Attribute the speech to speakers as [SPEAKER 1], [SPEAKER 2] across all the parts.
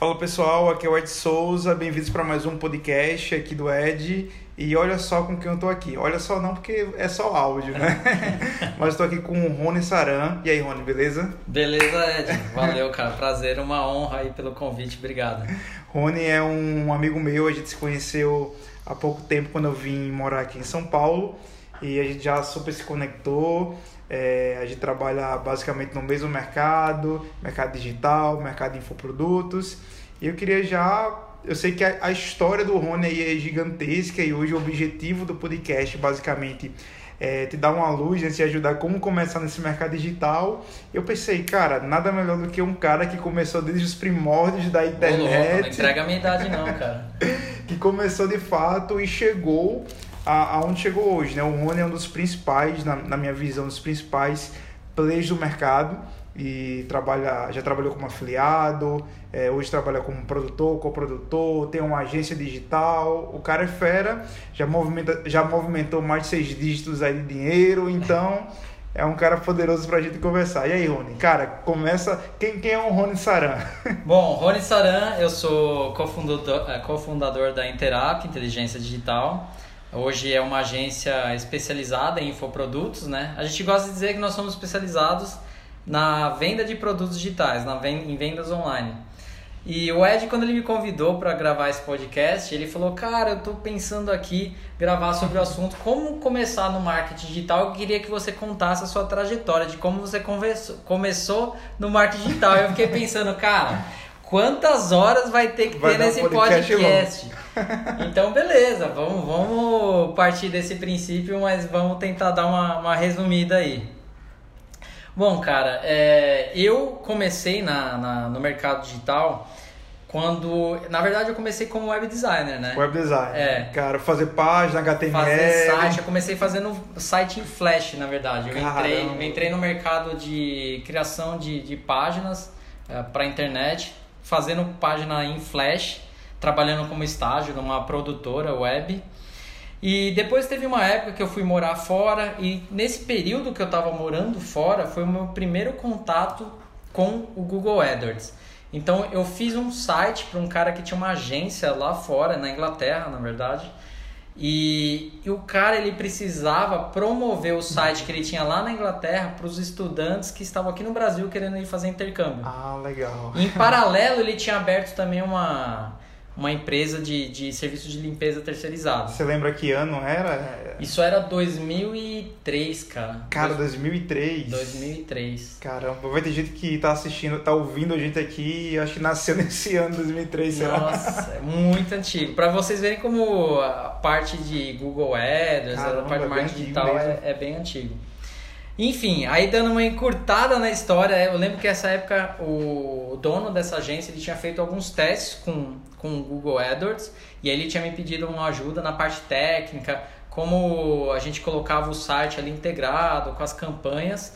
[SPEAKER 1] Fala pessoal, aqui é o Ed Souza, bem-vindos para mais um podcast aqui do Ed. E olha só com quem eu tô aqui. Olha só não, porque é só áudio, né? Mas estou aqui com o Rony Saran. E aí, Rony, beleza?
[SPEAKER 2] Beleza, Ed. Valeu, cara. Prazer, uma honra aí pelo convite. Obrigado.
[SPEAKER 1] Rony é um amigo meu, a gente se conheceu há pouco tempo quando eu vim morar aqui em São Paulo. E a gente já super se conectou. É, a gente trabalha basicamente no mesmo mercado, mercado digital, mercado de infoprodutos. E eu queria já. Eu sei que a, a história do Rony aí é gigantesca e hoje o objetivo do podcast basicamente é te dar uma luz, né, te ajudar como começar nesse mercado digital. Eu pensei, cara, nada melhor do que um cara que começou desde os primórdios da internet. Ô, louco,
[SPEAKER 2] não entrega a minha idade não, cara.
[SPEAKER 1] que começou de fato e chegou aonde chegou hoje. Né? O Rony é um dos principais, na, na minha visão, dos principais players do mercado e trabalha, já trabalhou como afiliado, é, hoje trabalha como produtor, coprodutor, tem uma agência digital, o cara é fera, já, movimenta, já movimentou mais de seis dígitos aí de dinheiro, então é um cara poderoso pra gente conversar. E aí, Rony? Cara, começa. Quem, quem é o Rony Saran?
[SPEAKER 2] Bom, Rony Saran, eu sou cofundador, é, cofundador da Interact Inteligência Digital. Hoje é uma agência especializada em infoprodutos, né? A gente gosta de dizer que nós somos especializados na venda de produtos digitais, na venda, em vendas online. E o Ed, quando ele me convidou para gravar esse podcast, ele falou: Cara, eu estou pensando aqui gravar sobre o assunto como começar no marketing digital. Eu queria que você contasse a sua trajetória de como você começou no marketing digital. Eu fiquei pensando, cara, quantas horas vai ter que vai ter nesse podcast? podcast? Então, beleza, vamos, vamos partir desse princípio, mas vamos tentar dar uma, uma resumida aí. Bom, cara, é, eu comecei na, na, no mercado digital quando. Na verdade, eu comecei como web designer, né?
[SPEAKER 1] Web designer. É. Cara, fazer página, HTML. Fazer
[SPEAKER 2] site. Eu comecei fazendo site em Flash, na verdade. Eu entrei, eu entrei no mercado de criação de, de páginas é, para internet, fazendo página em Flash trabalhando como estágio numa produtora web. E depois teve uma época que eu fui morar fora e nesse período que eu estava morando fora foi o meu primeiro contato com o Google AdWords. Então eu fiz um site para um cara que tinha uma agência lá fora, na Inglaterra, na verdade. E, e, o cara ele precisava promover o site que ele tinha lá na Inglaterra para os estudantes que estavam aqui no Brasil querendo ir fazer intercâmbio.
[SPEAKER 1] Ah, legal.
[SPEAKER 2] Em paralelo, ele tinha aberto também uma uma empresa de, de serviço de limpeza terceirizado.
[SPEAKER 1] Você lembra que ano era?
[SPEAKER 2] Isso era 2003, cara.
[SPEAKER 1] Cara, 2003?
[SPEAKER 2] 2003.
[SPEAKER 1] Caramba, vai ter gente que tá assistindo, tá ouvindo a gente aqui e acho que nasceu nesse ano, 2003, sei
[SPEAKER 2] Nossa, é muito antigo. Pra vocês verem como a parte de Google Ads, Caramba, a parte de marketing digital é, é bem antigo. Enfim, aí dando uma encurtada na história, eu lembro que essa época o dono dessa agência ele tinha feito alguns testes com, com o Google AdWords e aí ele tinha me pedido uma ajuda na parte técnica, como a gente colocava o site ali integrado com as campanhas.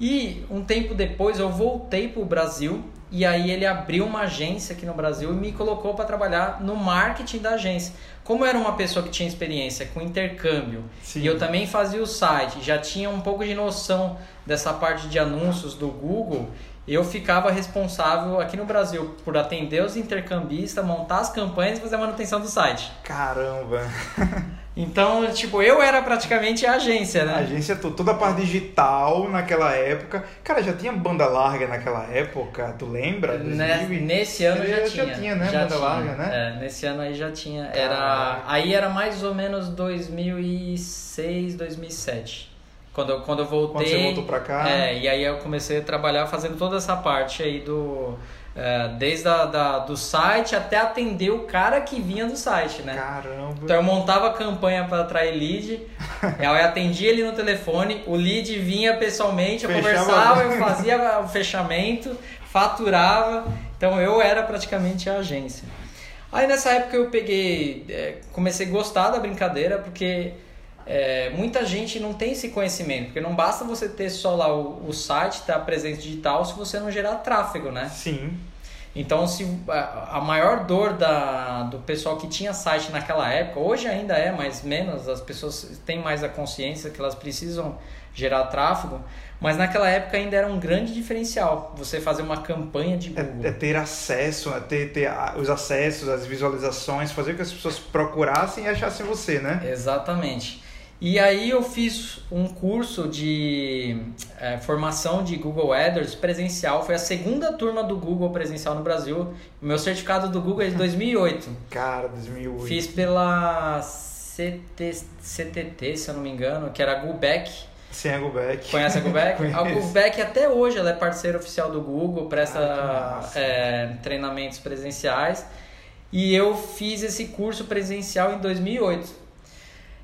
[SPEAKER 2] E um tempo depois eu voltei para o Brasil e aí ele abriu uma agência aqui no Brasil e me colocou para trabalhar no marketing da agência. Como era uma pessoa que tinha experiência com intercâmbio Sim. e eu também fazia o site, já tinha um pouco de noção dessa parte de anúncios do Google, eu ficava responsável aqui no Brasil por atender os intercambistas, montar as campanhas e fazer a manutenção do site.
[SPEAKER 1] Caramba!
[SPEAKER 2] Então, tipo, eu era praticamente a agência, né?
[SPEAKER 1] A agência, toda a parte digital naquela época. Cara, já tinha banda larga naquela época, tu lembra?
[SPEAKER 2] Né, nesse ano já, já, tinha.
[SPEAKER 1] Já tinha, né? Já banda tinha. larga, né?
[SPEAKER 2] É, nesse ano aí já tinha. Era, aí era mais ou menos 2006, 2007. Quando, quando eu voltei. Quando
[SPEAKER 1] você voltou pra cá.
[SPEAKER 2] É, e aí eu comecei a trabalhar fazendo toda essa parte aí do. É, desde a, da, do site até atender o cara que vinha do site, né?
[SPEAKER 1] Caramba!
[SPEAKER 2] Então eu montava a campanha para atrair lead, eu atendia ele no telefone, o lead vinha pessoalmente, eu Fechava. conversava, eu fazia o fechamento, faturava, então eu era praticamente a agência. Aí nessa época eu peguei, é, comecei a gostar da brincadeira porque é, muita gente não tem esse conhecimento, porque não basta você ter só lá o, o site, ter a presença digital, se você não gerar tráfego, né?
[SPEAKER 1] Sim.
[SPEAKER 2] Então, se a maior dor da, do pessoal que tinha site naquela época, hoje ainda é, mas menos, as pessoas têm mais a consciência que elas precisam gerar tráfego, mas naquela época ainda era um grande diferencial você fazer uma campanha de
[SPEAKER 1] é,
[SPEAKER 2] Google.
[SPEAKER 1] É, é ter acesso, é ter, ter os acessos, as visualizações, fazer com que as pessoas procurassem e achassem você, né?
[SPEAKER 2] Exatamente. E aí eu fiz um curso de é, formação de Google AdWords presencial. Foi a segunda turma do Google presencial no Brasil. O meu certificado do Google é de 2008.
[SPEAKER 1] Cara, 2008.
[SPEAKER 2] Fiz pela CT, CTT, se eu não me engano, que era a Gubeck.
[SPEAKER 1] Sim, a Gubeck.
[SPEAKER 2] Conhece a Gubeck? a Gubeck até hoje ela é parceira oficial do Google, presta ah, é, treinamentos presenciais. E eu fiz esse curso presencial em 2008.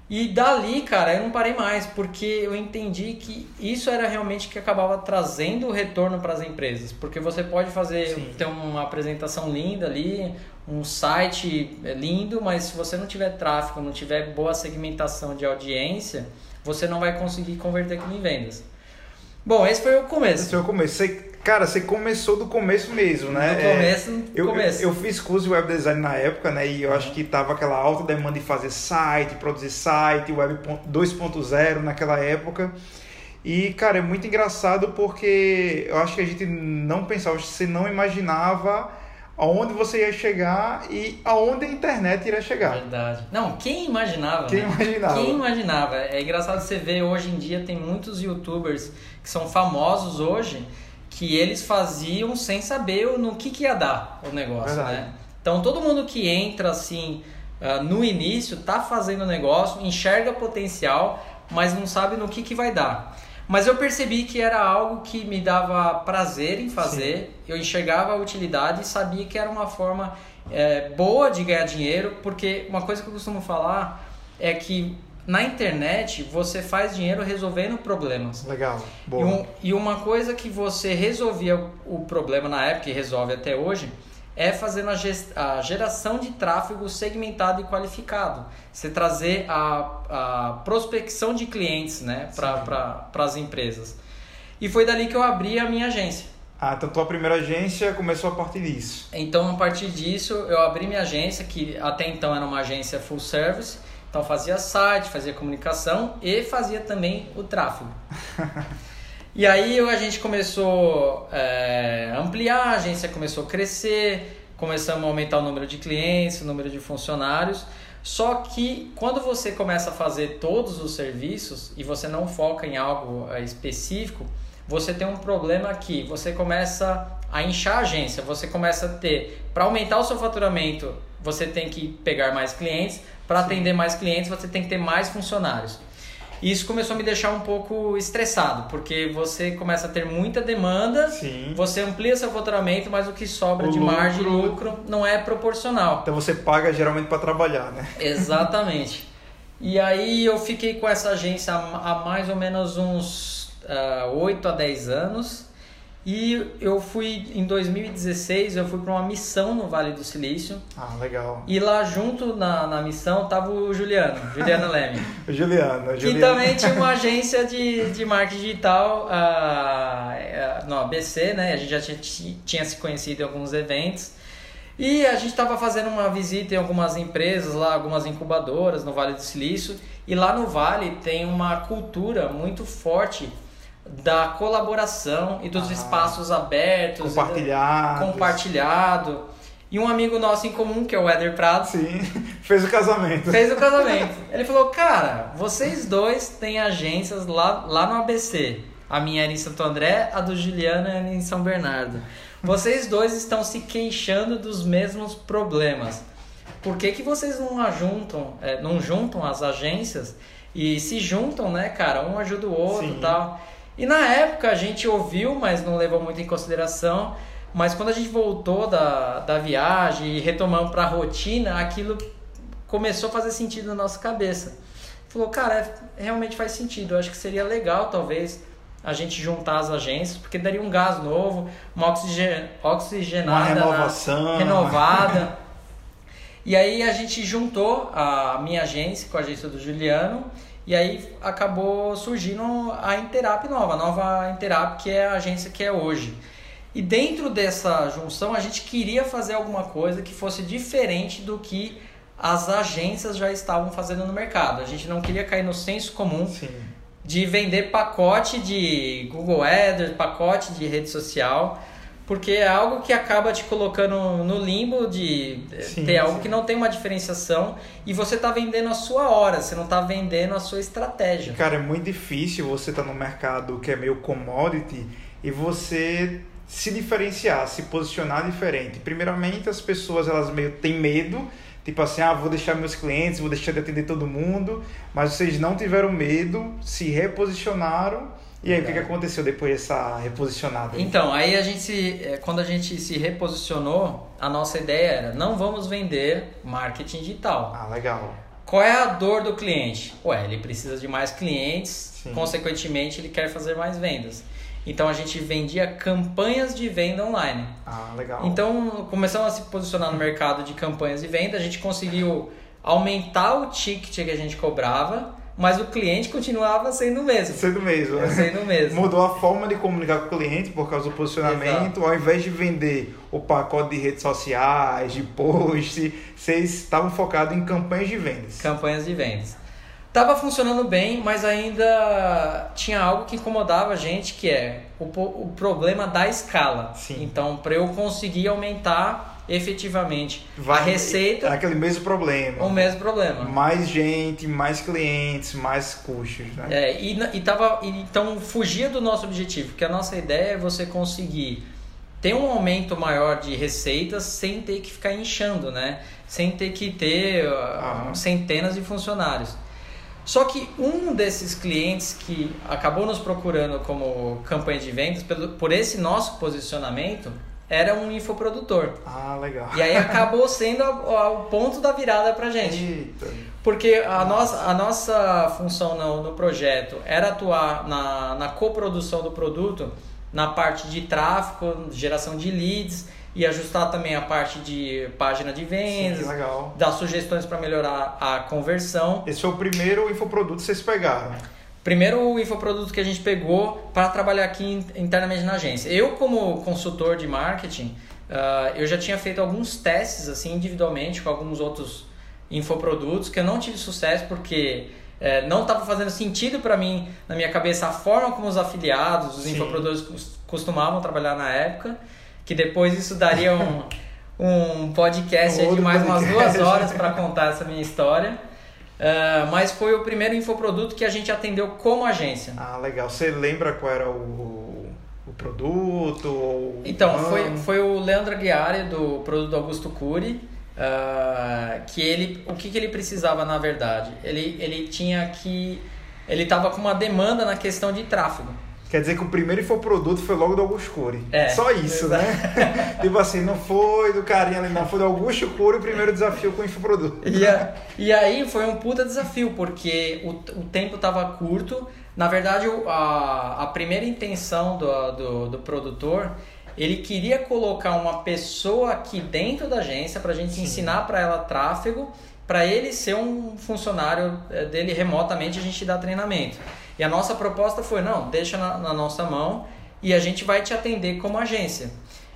[SPEAKER 2] E dali, cara, eu não parei mais, porque eu entendi que isso era realmente que acabava trazendo o retorno para as empresas. Porque você pode fazer, Sim. ter uma apresentação linda ali, um site lindo, mas se você não tiver tráfego, não tiver boa segmentação de audiência, você não vai conseguir converter aquilo em vendas. Bom, esse foi o começo.
[SPEAKER 1] Esse foi o começo. Você Cara, você começou do começo mesmo, né?
[SPEAKER 2] Do começo, do
[SPEAKER 1] eu,
[SPEAKER 2] começo.
[SPEAKER 1] Eu, eu, fiz curso de web design na época, né? E eu uhum. acho que tava aquela alta demanda de fazer site, produzir site, web 2.0 naquela época. E, cara, é muito engraçado porque eu acho que a gente não pensava, você não imaginava aonde você ia chegar e aonde a internet iria chegar.
[SPEAKER 2] Verdade. Não, quem imaginava?
[SPEAKER 1] Quem
[SPEAKER 2] né?
[SPEAKER 1] imaginava?
[SPEAKER 2] Quem imaginava? É engraçado você ver hoje em dia tem muitos youtubers que são famosos hoje que eles faziam sem saber no que, que ia dar o negócio, Verdade. né? Então todo mundo que entra assim uh, no início tá fazendo o negócio, enxerga potencial, mas não sabe no que, que vai dar. Mas eu percebi que era algo que me dava prazer em fazer, Sim. eu enxergava a utilidade e sabia que era uma forma é, boa de ganhar dinheiro, porque uma coisa que eu costumo falar é que na internet você faz dinheiro resolvendo problemas.
[SPEAKER 1] Legal.
[SPEAKER 2] Boa. E, um, e uma coisa que você resolvia o problema na época e resolve até hoje é fazendo a, geração de tráfego segmentado e qualificado. Você trazer a, a prospecção de clientes né, para pra, as empresas. E foi dali que eu abri a minha agência.
[SPEAKER 1] Ah, então tua primeira agência começou a partir disso.
[SPEAKER 2] Então, a partir disso, eu abri minha agência, que até então era uma agência full service, então fazia site, fazia comunicação e fazia também o tráfego. e aí a gente começou é, a ampliar, a agência começou a crescer, começamos a aumentar o número de clientes, o número de funcionários. Só que quando você começa a fazer todos os serviços e você não foca em algo é, específico, você tem um problema que você começa a inchar a agência, você começa a ter, para aumentar o seu faturamento, você tem que pegar mais clientes, para atender mais clientes, você tem que ter mais funcionários. Isso começou a me deixar um pouco estressado, porque você começa a ter muita demanda,
[SPEAKER 1] Sim.
[SPEAKER 2] você amplia seu faturamento, mas o que sobra o de lucro... margem e lucro não é proporcional.
[SPEAKER 1] Então você paga geralmente para trabalhar, né?
[SPEAKER 2] Exatamente. E aí eu fiquei com essa agência há mais ou menos uns uh, ah, 8 a 10 anos. E eu fui, em 2016, eu fui para uma missão no Vale do Silício.
[SPEAKER 1] Ah, legal.
[SPEAKER 2] E lá junto na, na missão tava o Juliano, Juliano Leme.
[SPEAKER 1] o Juliano, o
[SPEAKER 2] Que também tinha uma agência de, de marketing digital uh, no ABC, né? A gente já tinha, tinha se conhecido em alguns eventos. E a gente estava fazendo uma visita em algumas empresas lá, algumas incubadoras no Vale do Silício. E lá no Vale tem uma cultura muito forte da colaboração e dos ah, espaços abertos.
[SPEAKER 1] Compartilhado.
[SPEAKER 2] Compartilhado. E um amigo nosso em comum, que é o Éder Prado.
[SPEAKER 1] Sim, fez o casamento.
[SPEAKER 2] Fez o casamento. Ele falou, cara, vocês dois têm agências lá, lá no ABC. A minha era em Santo André, a do Juliano era em São Bernardo. Vocês dois estão se queixando dos mesmos problemas. Por que, que vocês não juntam, é, não juntam as agências e se juntam, né, cara? Um ajuda o outro e tal. E na época a gente ouviu, mas não levou muito em consideração. Mas quando a gente voltou da, da viagem e retomamos para a rotina, aquilo começou a fazer sentido na nossa cabeça. Falou, cara, é, realmente faz sentido. Eu acho que seria legal, talvez, a gente juntar as agências, porque daria um gás novo, uma oxigen, oxigenada,
[SPEAKER 1] uma renovação.
[SPEAKER 2] Na, renovada. e aí a gente juntou a minha agência com a agência do Juliano e aí acabou surgindo a Interap nova, a nova Interap, que é a agência que é hoje. E dentro dessa junção, a gente queria fazer alguma coisa que fosse diferente do que as agências já estavam fazendo no mercado. A gente não queria cair no senso comum
[SPEAKER 1] Sim.
[SPEAKER 2] de vender pacote de Google Ads, pacote de rede social, porque é algo que acaba te colocando no limbo de
[SPEAKER 1] Sim,
[SPEAKER 2] ter algo
[SPEAKER 1] sim.
[SPEAKER 2] que não tem uma diferenciação e você está vendendo a sua hora, você não está vendendo a sua estratégia.
[SPEAKER 1] Cara, é muito difícil você estar no mercado que é meio commodity e você se diferenciar, se posicionar diferente. Primeiramente, as pessoas elas meio têm medo, tipo assim, ah, vou deixar meus clientes, vou deixar de atender todo mundo, mas vocês não tiveram medo, se reposicionaram. E aí, o que, que aconteceu depois dessa reposicionada?
[SPEAKER 2] Então, aí a gente se, eh, quando a gente se reposicionou, a nossa ideia era não vamos vender marketing digital.
[SPEAKER 1] Ah, legal.
[SPEAKER 2] Qual é a dor do cliente? Ué, ele precisa de mais clientes,
[SPEAKER 1] Sim.
[SPEAKER 2] consequentemente ele quer fazer mais vendas. Então a gente vendia campanhas de venda online.
[SPEAKER 1] Ah, legal.
[SPEAKER 2] Então começamos a se posicionar no mercado de campanhas de venda, a gente conseguiu aumentar o ticket que a gente cobrava, mas o cliente continuava sendo o mesmo.
[SPEAKER 1] Sendo mesmo, né?
[SPEAKER 2] Sendo o mesmo.
[SPEAKER 1] Mudou a forma de comunicar com o cliente por causa do posicionamento. Ao invés de vender o pacote de redes sociais, de post, vocês estavam focados em campanhas de vendas.
[SPEAKER 2] Campanhas de vendas. Tava funcionando bem, mas ainda tinha algo que incomodava a gente, que é o, o problema da escala.
[SPEAKER 1] Sim.
[SPEAKER 2] Então, para eu conseguir aumentar efetivamente a
[SPEAKER 1] Vai-
[SPEAKER 2] receita,
[SPEAKER 1] Aquele mesmo problema.
[SPEAKER 2] o mesmo problema.
[SPEAKER 1] Mais gente, mais clientes, mais custos, né?
[SPEAKER 2] É, e, e tava, então fugia do nosso objetivo, porque a nossa ideia é você conseguir ter um aumento maior de receitas sem ter que ficar inchando, né? Sem ter que ter
[SPEAKER 1] Aham.
[SPEAKER 2] centenas de funcionários. Só que um desses clientes que acabou nos procurando como campanha de vendas, pelo, por esse nosso posicionamento, era um infoprodutor.
[SPEAKER 1] Ah, legal.
[SPEAKER 2] E aí acabou sendo o ponto da virada pra gente.
[SPEAKER 1] Eita.
[SPEAKER 2] Porque a nossa, a nossa função no, no projeto era atuar na, na coprodução do produto, na parte de tráfego, geração de leads e ajustar também a parte de página de
[SPEAKER 1] Sim,
[SPEAKER 2] vendas,
[SPEAKER 1] legal.
[SPEAKER 2] dar sugestões para melhorar a conversão.
[SPEAKER 1] Esse foi o primeiro infoproduto que vocês pegaram.
[SPEAKER 2] Primeiro o infoproduto que a gente pegou para trabalhar aqui in- internamente na agência. Eu como consultor de marketing, ah, eu já tinha feito alguns testes assim individualmente com alguns outros infoprodutos que eu não tive sucesso porque eh, não estava fazendo sentido para mim na minha cabeça a forma como os afiliados, os
[SPEAKER 1] Sim.
[SPEAKER 2] infoprodutores cos- costumavam trabalhar na época, que depois isso daria um, um podcast
[SPEAKER 1] Um
[SPEAKER 2] de mais umas
[SPEAKER 1] podcast.
[SPEAKER 2] duas horas para contar essa minha história. Ah, mas foi o primeiro infoproduto que a gente atendeu como agência.
[SPEAKER 1] Ah, legal. Você lembra qual era o, o produto? Ou
[SPEAKER 2] Então, foi, foi o Leandro Aguiari, do produto Augusto Cury, ah, que ele, o que, que ele precisava na verdade? Ele, ele tinha que, ele estava com uma demanda na questão de tráfego.
[SPEAKER 1] Quer dizer que o primeiro infoproduto foi logo do Augusto Cury.
[SPEAKER 2] É,
[SPEAKER 1] Só isso, né? tipo assim, não foi do carinha ali, não. Foi do Augusto Cury o primeiro desafio com o infoproduto.
[SPEAKER 2] E, a- e aí foi um puta desafio, porque o, o tempo estava curto. Na verdade, a, a primeira intenção do, do, do produtor, ele queria colocar uma pessoa aqui dentro da agência para a gente
[SPEAKER 1] Sim.
[SPEAKER 2] ensinar para ela tráfego, para ele ser um funcionário eh, dele remotamente, a gente dá treinamento. E a nossa proposta foi, não, deixa na, na nossa mão e a gente vai te atender como agência.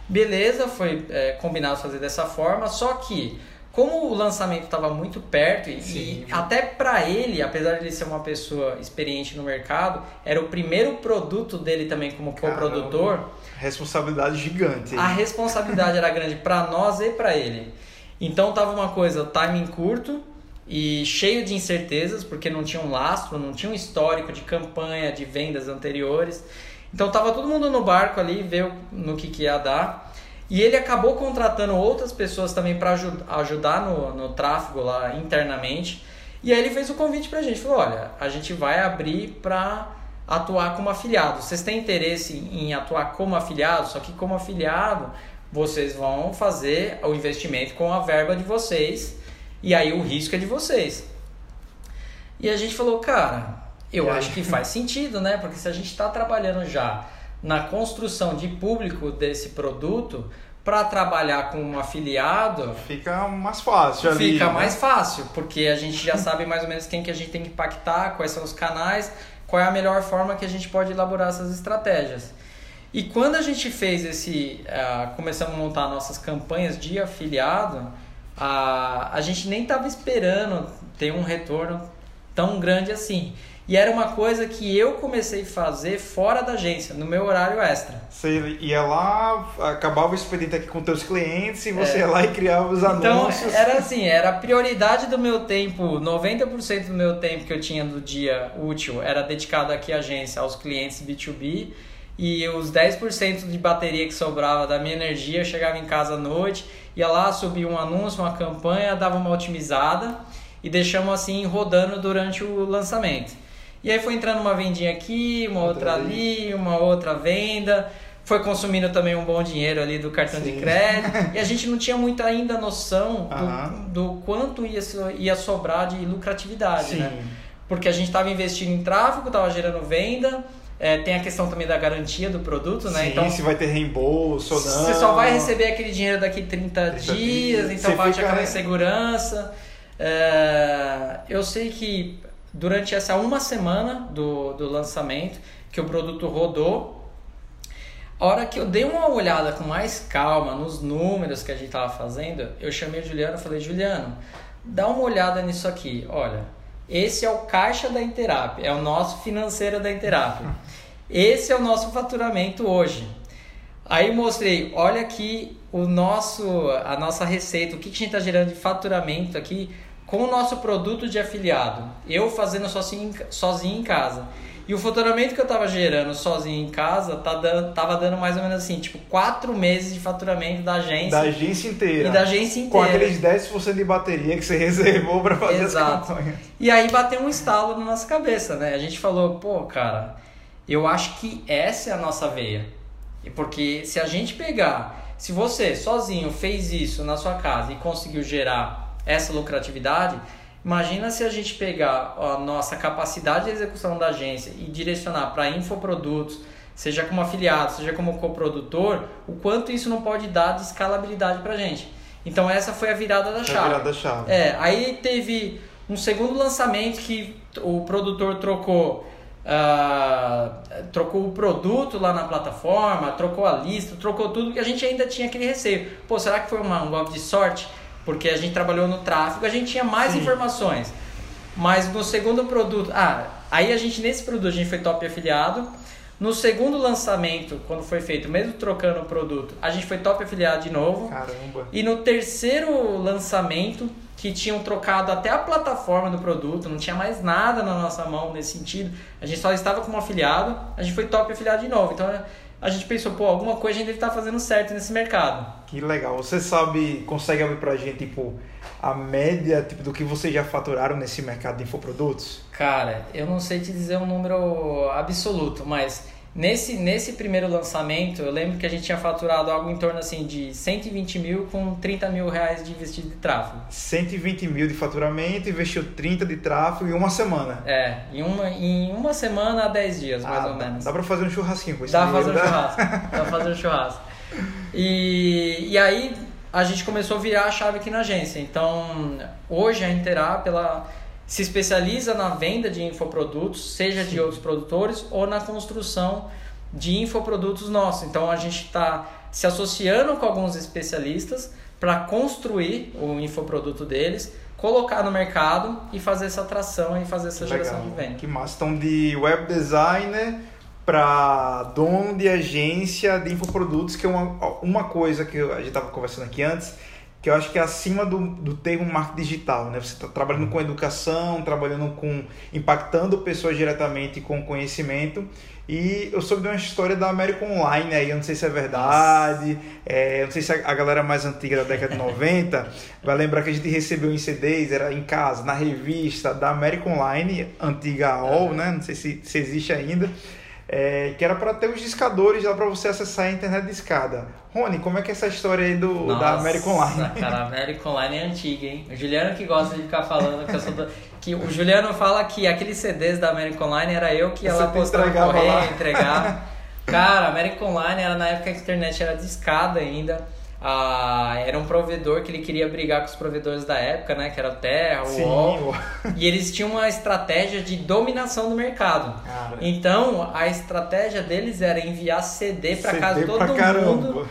[SPEAKER 2] Beleza, foi é, combinado fazer dessa forma, só que como o lançamento estava muito perto e,
[SPEAKER 1] Sim.
[SPEAKER 2] e até para ele, apesar de ele ser uma pessoa experiente no mercado, era o primeiro produto dele também como coprodutor,
[SPEAKER 1] Responsabilidade gigante.
[SPEAKER 2] a responsabilidade era grande para nós e para ele. Então tava uma coisa, timing curto e cheio de incertezas, porque não tinha um lastro, não tinha um histórico de campanha, de vendas anteriores. Então tava todo mundo no barco ali, ver no que, que ia dar. E ele acabou contratando outras pessoas também para ajudar no, no tráfego lá internamente. E aí ele fez o convite pra gente, falou, olha, a gente vai abrir para atuar como afiliado. Vocês têm interesse em atuar como afiliado? Só que como afiliado, vocês vão fazer o investimento com a verba de vocês e aí o risco é de vocês. E a gente falou, cara, eu acho que faz sentido, né? Porque se a gente está trabalhando já na construção de público desse produto, para trabalhar com um afiliado,
[SPEAKER 1] Fica mais fácil ali.
[SPEAKER 2] fica
[SPEAKER 1] né?
[SPEAKER 2] mais fácil, porque a gente já sabe mais ou menos quem que a gente tem que impactar, quais são os canais, qual é a melhor forma que a gente pode elaborar essas estratégias. E quando a gente fez esse. Uh, começamos a montar nossas campanhas de afiliado, uh, a gente nem estava esperando ter um retorno tão grande assim. E era uma coisa que eu comecei a fazer fora da agência, no meu horário extra.
[SPEAKER 1] Você ia lá, acabava o expediente aqui com teus clientes e você é. ia lá e criava os então, anúncios.
[SPEAKER 2] Então, era assim, era a prioridade do meu tempo, 90% do meu tempo que eu tinha do dia útil era dedicado aqui à agência, aos clientes B2B. E os 10% de bateria que sobrava da minha energia, eu chegava em casa à noite, ia lá, subia um anúncio, uma campanha, dava uma otimizada e deixamos assim rodando durante o lançamento. E aí foi entrando uma vendinha aqui, uma outra ali, uma outra venda. Foi consumindo também um bom dinheiro ali do cartão Sim. de crédito. e a gente não tinha muito ainda noção do, do quanto ia, ia sobrar de lucratividade, né? Sim. né? Porque a gente estava investindo em tráfego, estava gerando venda. É, tem a questão também da garantia do produto, né?
[SPEAKER 1] Sim, então, se vai ter reembolso ou não.
[SPEAKER 2] Você só vai receber aquele dinheiro daqui 30, 30 dias, dias, então bate fica... aquela insegurança. É, eu sei que durante essa uma semana do, do lançamento que o produto rodou. A hora que eu dei uma olhada com mais calma nos números que a gente estava fazendo, eu chamei o Juliano e falei: Juliano, dá uma olhada nisso aqui. Olha, esse é o caixa da Interap, é o nosso financeiro da Interap. Esse é o nosso faturamento hoje. Aí mostrei, olha aqui o nosso, a nossa receita, o que, que a gente está gerando de faturamento aqui com o nosso produto de afiliado, eu fazendo sozinho, sozinho em casa. E o faturamento que eu estava gerando sozinho em casa tá dando, tava dando mais ou menos assim, tipo, quatro meses de faturamento da agência.
[SPEAKER 1] Da agência inteira.
[SPEAKER 2] E da agência inteira.
[SPEAKER 1] Com aqueles 10% de bateria que você reservou para fazer Exato. as campanhas.
[SPEAKER 2] E aí bateu um estalo na nossa cabeça, né? A gente falou, pô, cara, eu acho que essa é a nossa veia. Porque se a gente pegar, se você sozinho fez isso na sua casa e conseguiu gerar essa lucratividade, imagina se a gente pegar a nossa capacidade de execução da agência e direcionar para infoprodutos, seja como afiliado, seja como coprodutor, o quanto isso não pode dar de escalabilidade para a gente. Então essa foi a virada da chave. A
[SPEAKER 1] virada da chave.
[SPEAKER 2] É, aí teve um segundo lançamento que o produtor trocou Uh, trocou o produto lá na plataforma, trocou a lista, trocou tudo, e a gente ainda tinha aquele receio. Pô, será que foi uma, um golpe de sorte? Porque a gente trabalhou no tráfego, a gente tinha mais Sim. informações. Mas no segundo produto, ah, aí a gente nesse produto a gente foi top afiliado. No segundo lançamento, quando foi feito, mesmo trocando o produto, a gente foi top afiliado de novo.
[SPEAKER 1] Caramba.
[SPEAKER 2] E no terceiro lançamento, que tinham trocado até a plataforma do produto, não tinha mais nada na nossa mão nesse sentido. A gente só estava como afiliado, a gente foi top afiliado de novo. Então a gente pensou, pô, alguma coisa a gente deve estar tá fazendo certo nesse mercado.
[SPEAKER 1] Que legal. Você sabe, consegue abrir pra gente, tipo, a média tipo, do que vocês já faturaram nesse mercado de infoprodutos?
[SPEAKER 2] Cara, eu não sei te dizer um número absoluto, mas Nesse, nesse primeiro lançamento, eu lembro que a gente tinha faturado algo em torno assim de 120 mil com 30 mil reais de investido de tráfego.
[SPEAKER 1] 120 mil de faturamento, investiu 30 de tráfego em uma semana.
[SPEAKER 2] É, em uma, em uma semana a 10 dias, mais ah, ou menos.
[SPEAKER 1] Dá pra fazer um churrasquinho com isso.
[SPEAKER 2] Dá pra fazer um churrasco. dá pra fazer um churrasco. E, e aí a gente começou a virar a chave aqui na agência. Então, hoje a Interap, ela se especializa na venda de infoprodutos, seja Sim. de outros produtores ou na construção de infoprodutos nossos. Então a gente está se associando com alguns especialistas para construir o infoproduto deles, colocar no mercado e fazer essa atração e fazer essa Legal. geração de venda.
[SPEAKER 1] Que massa. Então de web designer para dono de agência de infoprodutos, que é uma, uma coisa que a gente estava conversando aqui antes, que eu acho que é acima do, do termo marketing digital, né? Você está trabalhando com educação, trabalhando com impactando pessoas diretamente com conhecimento. E eu soube de uma história da América Online aí, eu não sei se é verdade, é, eu não sei se a galera mais antiga da década de 90 vai lembrar que a gente recebeu em CDs, era em casa, na revista da América Online, antiga AOL, né? Não sei se, se existe ainda é, que era para ter os discadores lá para você acessar a internet de escada. Rony, como é que é essa história aí do, Nossa, da American Online?
[SPEAKER 2] Cara, a American Online é antiga, hein? O Juliano que gosta de ficar falando que eu sou do... que o Juliano fala que aqueles CDs da American Online era eu que ia lá postar correio, lá. entregar. Cara, a American Online era na época que a internet era de escada ainda. Ah, era um provedor que ele queria brigar com os provedores da época, né? Que era o Terra, o UOL. E eles tinham uma estratégia de dominação do mercado.
[SPEAKER 1] Cara.
[SPEAKER 2] Então, a estratégia deles era enviar CD para casa de todo mundo.
[SPEAKER 1] caramba.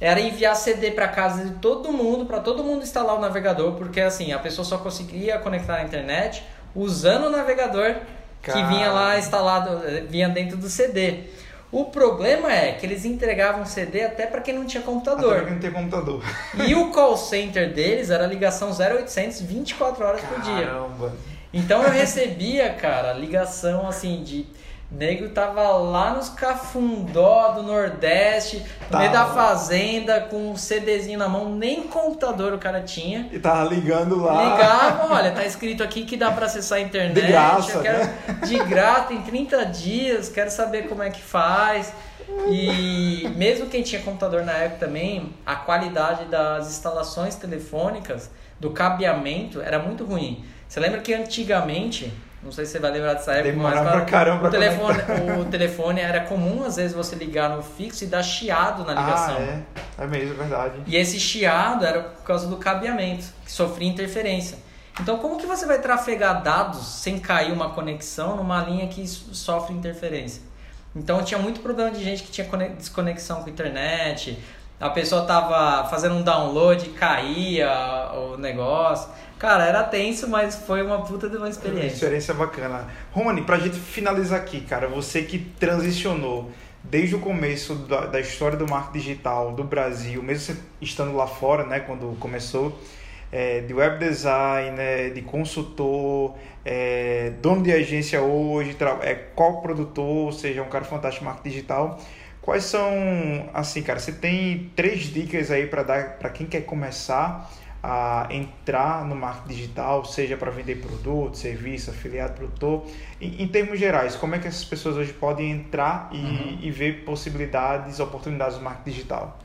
[SPEAKER 2] Era enviar CD para casa de todo mundo, para todo mundo instalar o navegador, porque assim, a pessoa só conseguia conectar na internet usando o navegador que
[SPEAKER 1] Cara.
[SPEAKER 2] vinha lá instalado, eh, vinha dentro do CD. O problema é que eles entregavam CD até para quem não tinha
[SPEAKER 1] Até
[SPEAKER 2] computador.
[SPEAKER 1] porque não tem computador.
[SPEAKER 2] E o call center deles era ligação 0800 24 horas por dia.
[SPEAKER 1] Caramba.
[SPEAKER 2] Então eu recebia, cara, ligação assim de. Nego tava lá nos cafundó do Nordeste, no
[SPEAKER 1] Tava.
[SPEAKER 2] meio da fazenda, com um CDzinho na mão, nem computador o cara tinha.
[SPEAKER 1] E tava ligando lá.
[SPEAKER 2] Ligava, olha, tá escrito aqui que dá pra acessar a internet.
[SPEAKER 1] De graça,
[SPEAKER 2] quero
[SPEAKER 1] né?
[SPEAKER 2] de graça em 30 dias, quero saber como é que faz. E mesmo quem tinha computador na época também, a qualidade das instalações telefônicas, do cabeamento, era muito ruim. Você lembra que antigamente, não sei se você vai lembrar dessa época,
[SPEAKER 1] Demorava
[SPEAKER 2] mas
[SPEAKER 1] pra caramba
[SPEAKER 2] o, telefone, o telefone era comum às vezes você ligar no fixo e dar chiado na ligação.
[SPEAKER 1] Ah, é. É mesmo, é verdade.
[SPEAKER 2] E esse chiado era por causa do cabeamento, que sofria interferência. Então, como que você vai trafegar dados sem cair uma conexão numa linha que so- sofre interferência? Então, tinha muito problema de gente que tinha cone- desconexão com a internet, a pessoa tava fazendo um download e caía o negócio. Cara, era tenso, mas foi uma puta de uma
[SPEAKER 1] Uma
[SPEAKER 2] experiência.
[SPEAKER 1] experiência bacana. Rony, pra gente finalizar aqui, cara, você que transicionou desde o começo da, da história do marketing digital do Brasil, mesmo você estando lá fora, né, quando começou, é, de web design, né, de consultor, é, dono de agência hoje, é, co-produtor, ou seja, um cara fantástico em marketing digital. Quais são, assim, cara, você tem três dicas aí para dar para quem quer começar a entrar no marketing digital, seja para vender produto, serviço, afiliado, produtor. Em, em termos gerais, como é que essas pessoas hoje podem entrar e, e ver possibilidades, oportunidades do marketing digital?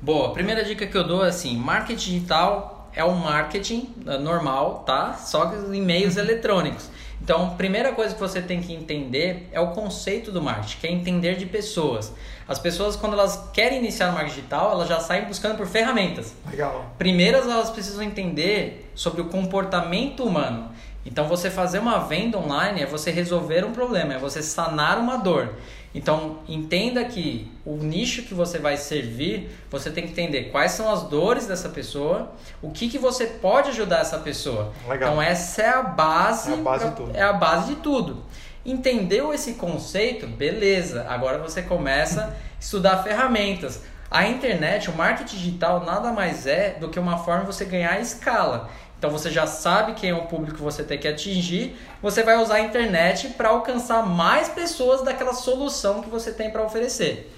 [SPEAKER 2] Boa, a primeira dica que eu dou é assim, marketing digital é um marketing eh, normal, tá? Só que em meios eletrônicos. Então, a primeira coisa que você tem que entender é o conceito do marketing, que é entender de pessoas. As pessoas, quando elas querem iniciar no marketing digital, elas já saem buscando por ferramentas.
[SPEAKER 1] Legal.
[SPEAKER 2] Primeiras, elas precisam entender sobre o comportamento humano. Então, você fazer uma venda online é você resolver um problema, é você sanar uma dor. Então, entenda que o nicho que você vai servir, você tem que entender quais são as dores dessa pessoa, o que, que você pode ajudar essa pessoa.
[SPEAKER 1] Legal.
[SPEAKER 2] Então, essa é a base,
[SPEAKER 1] É a base
[SPEAKER 2] pra-
[SPEAKER 1] de tudo.
[SPEAKER 2] é a base de tudo. Entendeu esse conceito? Beleza. Agora você começa a estudar ferramentas. A internet, o marketing digital nada mais é do que uma forma de você ganhar escala. Então você já sabe quem é o público que você tem que atingir, você vai usar a internet para alcançar mais pessoas daquela solução que você tem para oferecer.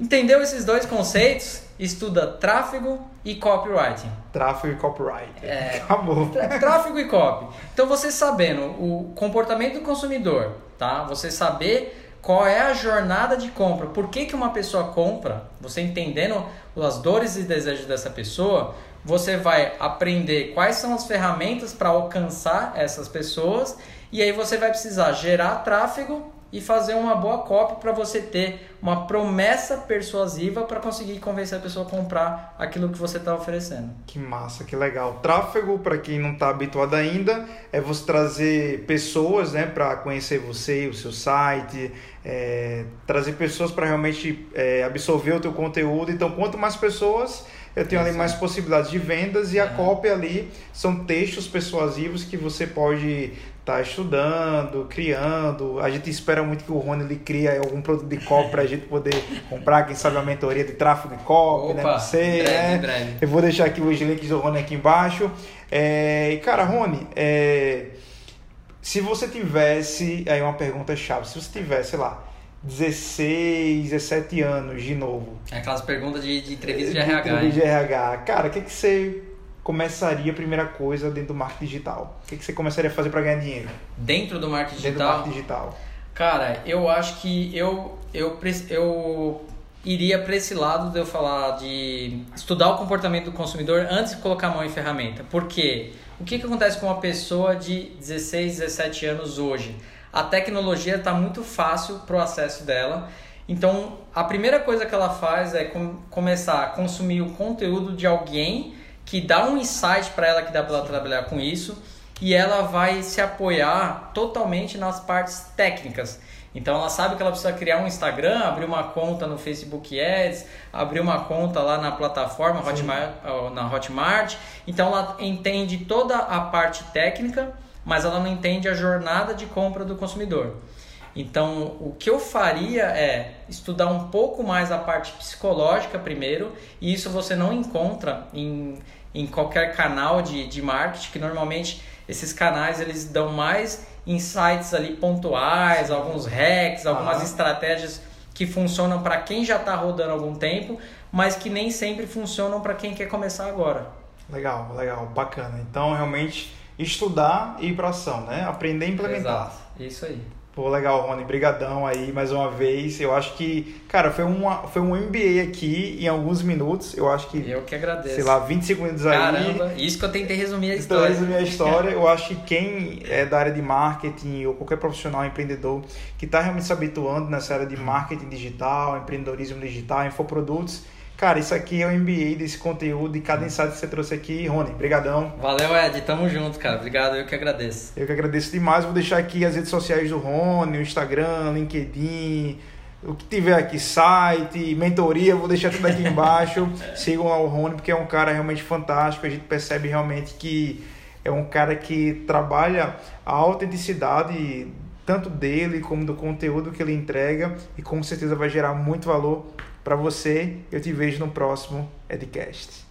[SPEAKER 2] Entendeu esses dois conceitos? Estuda tráfego e copywriting.
[SPEAKER 1] Tráfego e copyright.
[SPEAKER 2] É.
[SPEAKER 1] Acabou.
[SPEAKER 2] Tráfego e copy. Então você sabendo o comportamento do consumidor, tá? Você saber qual é a jornada de compra, por que, que uma pessoa compra, você entendendo as dores e desejos dessa pessoa, você vai aprender quais são as ferramentas para alcançar essas pessoas e aí você vai precisar gerar tráfego e fazer uma boa copy para você ter uma promessa persuasiva para conseguir convencer a pessoa a comprar aquilo que você está oferecendo.
[SPEAKER 1] Que massa, que legal. Tráfego, para quem não está habituado ainda, é você trazer pessoas né, para conhecer você, o seu site, é, trazer pessoas para realmente é, absorver o teu conteúdo. Então, quanto mais pessoas, eu tenho ali
[SPEAKER 2] Exato.
[SPEAKER 1] mais possibilidades de vendas e a
[SPEAKER 2] É.
[SPEAKER 1] cópia ali são textos persuasivos que você pode estar estudando, criando. A gente espera muito que o Rony ele cria algum produto de copy para a gente poder comprar, quem sabe a mentoria de tráfego de copy, né? Não sei,
[SPEAKER 2] em breve,
[SPEAKER 1] né?
[SPEAKER 2] breve.
[SPEAKER 1] Eu vou deixar aqui os links do Rony aqui embaixo. É, e, cara, Rony, é, se você tivesse. Aí uma pergunta chave. Se você tivesse, sei lá, 16, 17 anos de novo.
[SPEAKER 2] É aquelas perguntas de, de entrevista de
[SPEAKER 1] de
[SPEAKER 2] RH.
[SPEAKER 1] entrevista de RH. Cara, o que, que você começaria a primeira coisa dentro do marketing digital? O que, que você começaria a fazer para ganhar dinheiro
[SPEAKER 2] Dentro do marketing
[SPEAKER 1] dentro do
[SPEAKER 2] digital,
[SPEAKER 1] marketing digital?
[SPEAKER 2] cara, eu acho que eu, eu, eu iria para esse lado de eu falar de estudar o comportamento do consumidor antes de colocar a mão em ferramenta. Por quê? O que, que acontece com uma pessoa de 16, 17 anos hoje? A tecnologia está muito fácil para o acesso dela Então, a primeira coisa que ela faz é com, começar a consumir o conteúdo de alguém que dá um insight para ela que dá para ela trabalhar com isso e ela vai se apoiar totalmente nas partes técnicas. Então ela sabe que ela precisa criar um Instagram, abrir uma conta no Facebook Ads, abrir uma conta lá na plataforma Hotmart, na Hotmart. Então ela entende toda a parte técnica, mas ela não entende a jornada de compra do consumidor. Então, o que eu faria é estudar um pouco mais a parte psicológica primeiro, e isso você não encontra em, em qualquer canal de, de marketing, que normalmente esses canais eles dão mais insights ali pontuais, alguns hacks, algumas ah. estratégias que funcionam para quem já está rodando algum tempo, mas que nem sempre funcionam para quem quer começar agora.
[SPEAKER 1] Legal, legal, bacana. Então, realmente, estudar e ir para ação, né? Aprender e implementar.
[SPEAKER 2] Exato, isso aí.
[SPEAKER 1] Pô, legal, Rony. Brigadão aí mais uma vez. Eu acho que, cara, foi, uma, foi um MBA aqui em alguns minutos. Eu acho que.
[SPEAKER 2] Eu que agradeço.
[SPEAKER 1] Sei lá, 20 segundos aí.
[SPEAKER 2] Caramba, isso que eu tentei resumir a história.
[SPEAKER 1] Então, resumir a história. eu acho que quem é da área de marketing ou qualquer profissional empreendedor que está realmente se habituando nessa área de marketing digital, empreendedorismo digital, infoprodutos Cara, isso aqui é o MBA desse conteúdo e cada insight que você trouxe aqui. Rony, brigadão.
[SPEAKER 2] Valeu, Ed. Tamo junto, cara. Obrigado, eu que agradeço.
[SPEAKER 1] Eu que agradeço demais. Vou deixar aqui as redes sociais do Rony, o Instagram, LinkedIn, o que tiver aqui, site, mentoria, vou deixar tudo aqui embaixo. Sigam lá o Rony, porque é um cara realmente fantástico. A gente percebe realmente que é um cara que trabalha a autenticidade tanto dele como do conteúdo que ele entrega e com certeza vai gerar muito valor para você. Eu te vejo no próximo Edcast.